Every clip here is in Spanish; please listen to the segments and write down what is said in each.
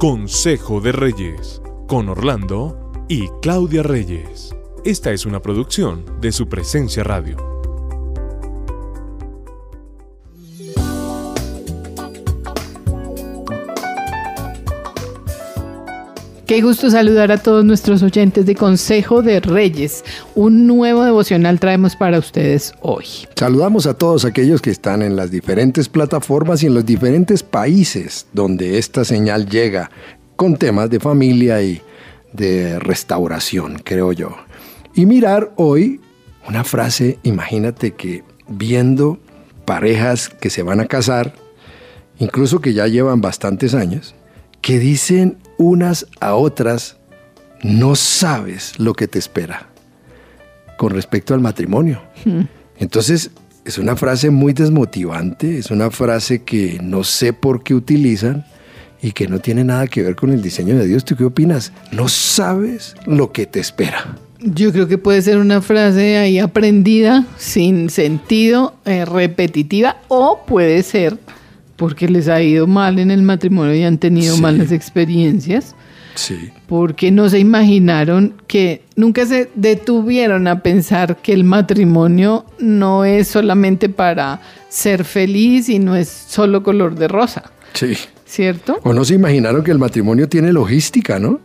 Consejo de Reyes, con Orlando y Claudia Reyes. Esta es una producción de su presencia radio. Qué gusto saludar a todos nuestros oyentes de Consejo de Reyes. Un nuevo devocional traemos para ustedes hoy. Saludamos a todos aquellos que están en las diferentes plataformas y en los diferentes países donde esta señal llega con temas de familia y de restauración, creo yo. Y mirar hoy una frase, imagínate que viendo parejas que se van a casar, incluso que ya llevan bastantes años, que dicen unas a otras, no sabes lo que te espera con respecto al matrimonio. Hmm. Entonces, es una frase muy desmotivante, es una frase que no sé por qué utilizan y que no tiene nada que ver con el diseño de Dios. ¿Tú qué opinas? No sabes lo que te espera. Yo creo que puede ser una frase ahí aprendida, sin sentido, eh, repetitiva, o puede ser porque les ha ido mal en el matrimonio y han tenido malas experiencias. Sí. Porque no se imaginaron que nunca se detuvieron a pensar que el matrimonio no es solamente para ser feliz y no es solo color de rosa. Sí. ¿Cierto? O no se imaginaron que el matrimonio tiene logística, ¿no?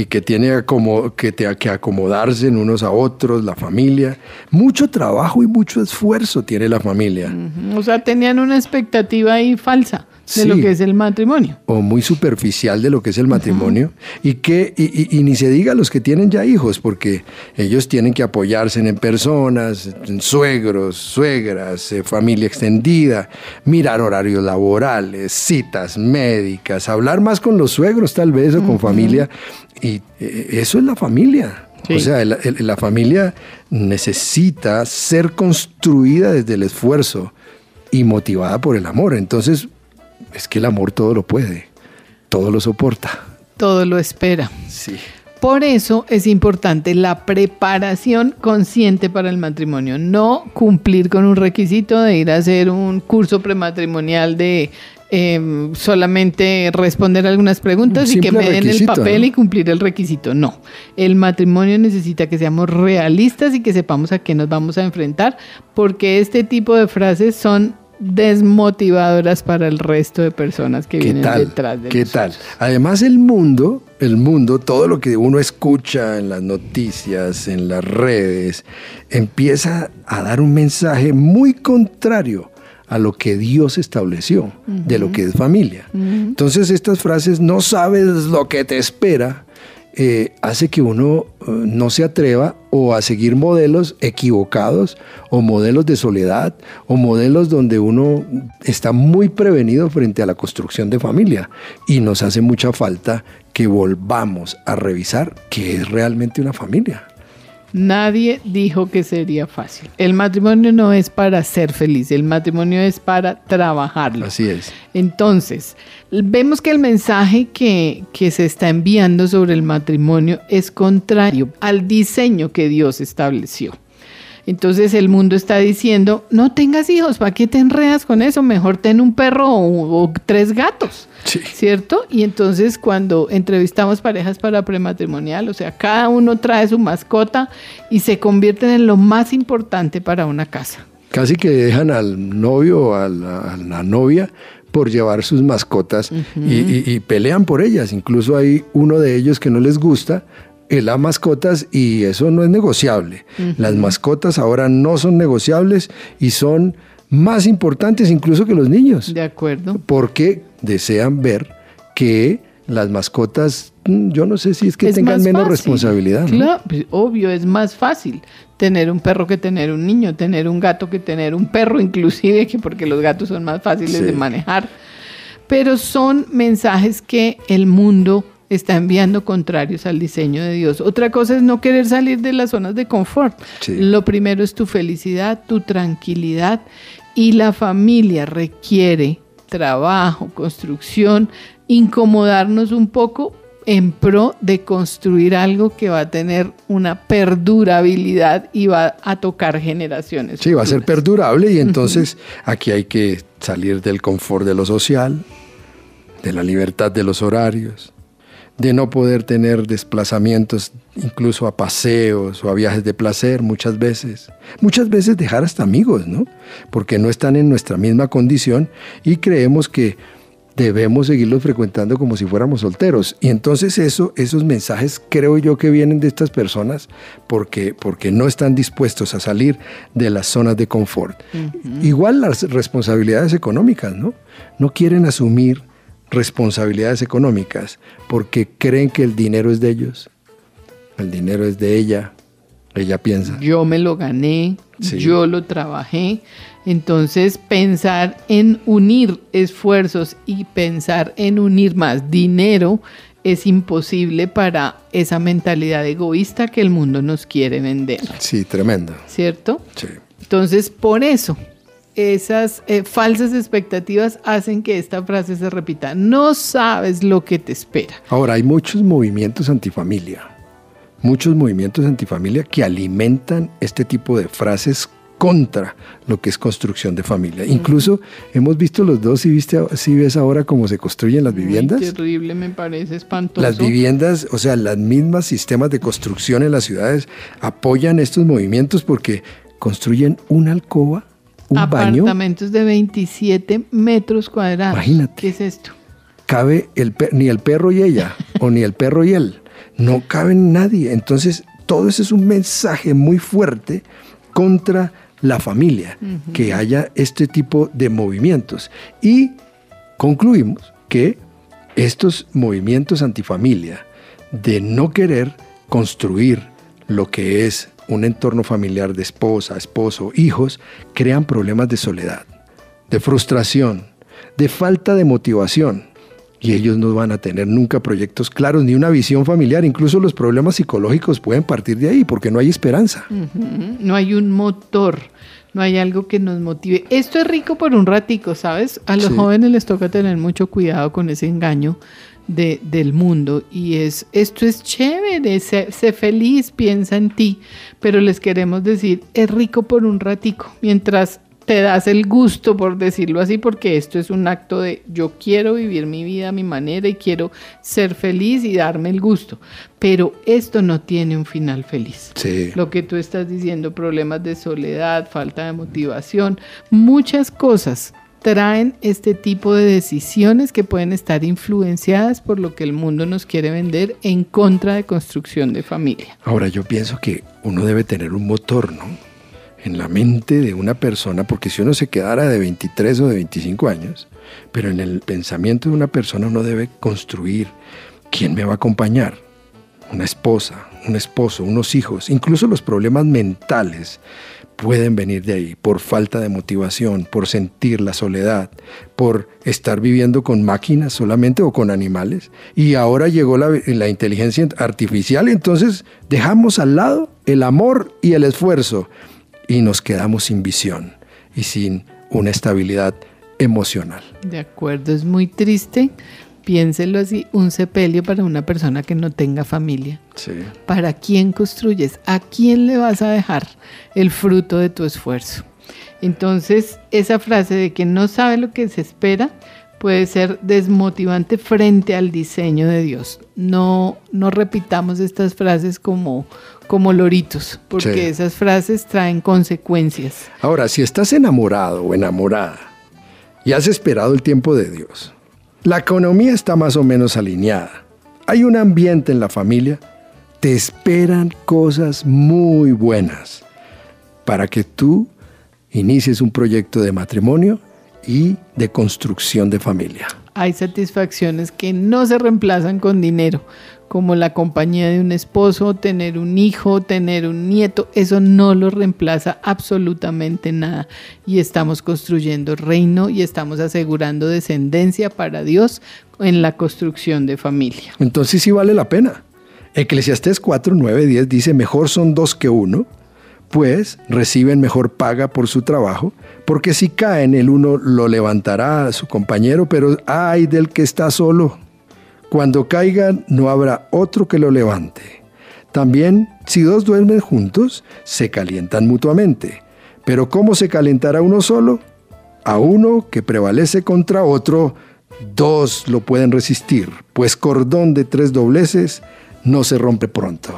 Y que tiene como, que, te, que acomodarse en unos a otros, la familia. Mucho trabajo y mucho esfuerzo tiene la familia. O sea, tenían una expectativa ahí falsa de lo que es el matrimonio. O muy superficial de lo que es el matrimonio. y, que, y, ni se diga los que tienen ya hijos, porque ellos tienen que apoyarse en personas, en suegros, suegras, eh, familia extendida, mirar horarios laborales, citas médicas, hablar más con los suegros tal vez o con familia. Y eh, eso es la familia. O sea, la familia necesita ser construida desde el esfuerzo y motivada por el amor. Entonces, es que el amor todo lo puede, todo lo soporta. Todo lo espera. Sí. Por eso es importante la preparación consciente para el matrimonio, no cumplir con un requisito de ir a hacer un curso prematrimonial de em, solamente responder algunas preguntas y que me den el papel y cumplir el requisito. No, el matrimonio necesita que seamos realistas y que sepamos a qué nos vamos a enfrentar, porque este tipo de frases son desmotivadoras para el resto de personas que vienen detrás de ¿Qué tal? Además el mundo, el mundo, todo lo que uno escucha en las noticias, en las redes, empieza a dar un mensaje muy contrario a lo que Dios estableció, de lo que es familia. Entonces estas frases, no sabes lo que te espera, eh, hace que uno eh, no se atreva o a seguir modelos equivocados o modelos de soledad o modelos donde uno está muy prevenido frente a la construcción de familia y nos hace mucha falta que volvamos a revisar qué es realmente una familia. Nadie dijo que sería fácil. El matrimonio no es para ser feliz, el matrimonio es para trabajarlo. Así es. Entonces, vemos que el mensaje que, que se está enviando sobre el matrimonio es contrario al diseño que Dios estableció. Entonces el mundo está diciendo, no tengas hijos, ¿para qué te enredas con eso? Mejor ten un perro o, tres gatos, ¿cierto? Y entonces cuando entrevistamos parejas para prematrimonial, o sea, cada uno trae su mascota y se convierten en lo más importante para una casa. Casi que dejan al novio o a la, novia por llevar sus mascotas y, y, pelean por ellas. Incluso hay uno de ellos que no les gusta, las mascotas y eso no es negociable. Las mascotas ahora no son negociables y son más importantes incluso que los niños. De acuerdo. Porque desean ver que las mascotas, mm, yo no sé si es que tengan menos responsabilidad. Claro, pues, obvio, es más fácil tener un perro que tener un niño, tener un gato que tener un perro, inclusive, que porque los gatos son más fáciles de manejar. Pero son mensajes que el mundo está enviando contrarios al diseño de Dios. Otra cosa es no querer salir de las zonas de confort. Lo primero es tu felicidad, tu tranquilidad y la familia requiere trabajo, construcción, incomodarnos un poco en pro de construir algo que va a tener una perdurabilidad y va a tocar generaciones. Sí, va a ser perdurable y entonces aquí hay que salir del confort de lo social, de la libertad de los horarios, de no poder tener desplazamientos incluso a paseos o a viajes de placer muchas veces. Muchas veces dejar hasta amigos, ¿no? Porque no están en nuestra misma condición y creemos que debemos seguirlos frecuentando como si fuéramos solteros. Y entonces eso, esos mensajes creo yo que vienen de estas personas porque, porque no están dispuestos a salir de las zonas de confort. Igual las responsabilidades económicas, ¿no? No quieren asumir responsabilidades económicas porque creen que el dinero es de ellos, el dinero es de ella, ella piensa. Yo me lo gané, yo lo trabajé. Entonces pensar en unir esfuerzos y pensar en unir más dinero es imposible para esa mentalidad egoísta que el mundo nos quiere vender. Sí, tremendo. ¿Cierto? Sí. Entonces, por eso, esas eh, falsas expectativas hacen que esta frase se repita. No sabes lo que te espera. Ahora, hay muchos movimientos antifamilia, muchos movimientos antifamilia que alimentan este tipo de frases contra lo que es construcción de familia. Incluso hemos visto los dos, si, viste, si ves ahora cómo se construyen las viviendas. terrible, me parece espantoso. Las viviendas, o sea, las mismas sistemas de construcción en las ciudades apoyan estos movimientos porque construyen una alcoba un Apartamentos de 27 metros cuadrados. Imagínate. ¿Qué es esto? Cabe el ni el perro y ella, o ni el perro y él. No cabe nadie. Entonces, todo eso es un mensaje muy fuerte contra la familia, que haya este tipo de movimientos. Y concluimos que estos movimientos antifamilia, de no querer construir lo que es un entorno familiar de esposa, esposo, hijos, crean problemas de soledad, de frustración, de falta de motivación. Y ellos no van a tener nunca proyectos claros ni una visión familiar. Incluso los problemas psicológicos pueden partir de ahí porque no hay esperanza. No hay un motor, no hay algo que nos motive. Esto es rico por un ratico, ¿sabes? A los jóvenes les toca tener mucho cuidado con ese engaño de, del mundo y es, esto es chévere, sé, sé, feliz, piensa en ti, pero les queremos decir, es rico por un ratico, mientras te das el gusto, por decirlo así, porque esto es un acto de yo quiero vivir mi vida a mi manera y quiero ser feliz y darme el gusto, pero esto no tiene un final feliz. Sí. Lo que tú estás diciendo, problemas de soledad, falta de motivación, muchas cosas traen este tipo de decisiones que pueden estar influenciadas por lo que el mundo nos quiere vender en contra de construcción de familia. Ahora yo pienso que uno debe tener un motor, ¿no? En la mente de una persona, porque si uno se quedara de 23 o de 25 años, pero en el pensamiento de una persona uno debe construir quién me va a acompañar, una esposa, un esposo, unos hijos, incluso los problemas mentales pueden venir de ahí, por falta de motivación, por sentir la soledad, por estar viviendo con máquinas solamente o con animales. Y ahora llegó la, inteligencia artificial, entonces dejamos al lado el amor y el esfuerzo y nos quedamos sin visión y sin una estabilidad emocional. De acuerdo, es muy triste piénselo así, un sepelio para una persona que no tenga familia. Sí. ¿Para quién construyes? ¿A quién le vas a dejar el fruto de tu esfuerzo? Entonces, esa frase de que no sabe lo que se espera puede ser desmotivante frente al diseño de Dios. No, no repitamos estas frases como, como loritos, porque sí. esas frases traen consecuencias. Ahora, si estás enamorado o enamorada y has esperado el tiempo de Dios, la economía está más o menos alineada. Hay un ambiente en la familia. Te esperan cosas muy buenas para que tú inicies un proyecto de matrimonio y de construcción de familia. Hay satisfacciones que no se reemplazan con dinero, como la compañía de un esposo, tener un hijo, tener un nieto, eso no lo reemplaza absolutamente nada. Y estamos construyendo reino y estamos asegurando descendencia para Dios en la construcción de familia. Entonces sí vale la pena. Eclesiastés 4, 9, 10 dice, mejor son dos que uno, pues reciben mejor paga por su trabajo, porque si caen el uno lo levantará a su compañero, pero ay del que está solo. Cuando caigan no habrá otro que lo levante. También, si dos duermen juntos, se calientan mutuamente. Pero ¿cómo se calentará uno solo? A uno que prevalece contra otro, dos lo pueden resistir, pues cordón de tres dobleces no se rompe pronto.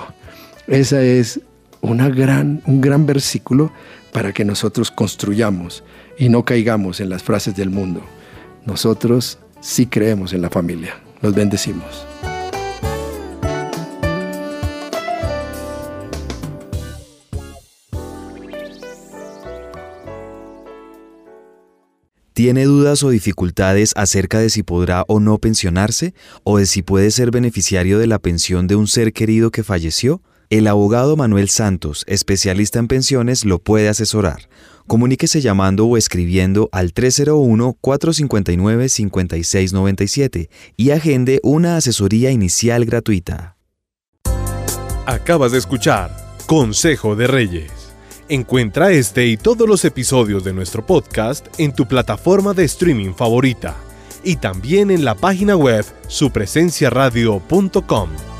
Ese es una gran, un gran versículo para que nosotros construyamos y no caigamos en las frases del mundo. Nosotros sí creemos en la familia. Los bendecimos. ¿Tiene dudas o dificultades acerca de si podrá o no pensionarse o de si puede ser beneficiario de la pensión de un ser querido que falleció? El abogado Manuel Santos, especialista en pensiones, lo puede asesorar. Comuníquese llamando o escribiendo al 301-459-5697 y agende una asesoría inicial gratuita. Acabas de escuchar Consejo de Reyes. Encuentra este y todos los episodios de nuestro podcast en tu plataforma de streaming favorita y también en la página web supresenciaradio.com.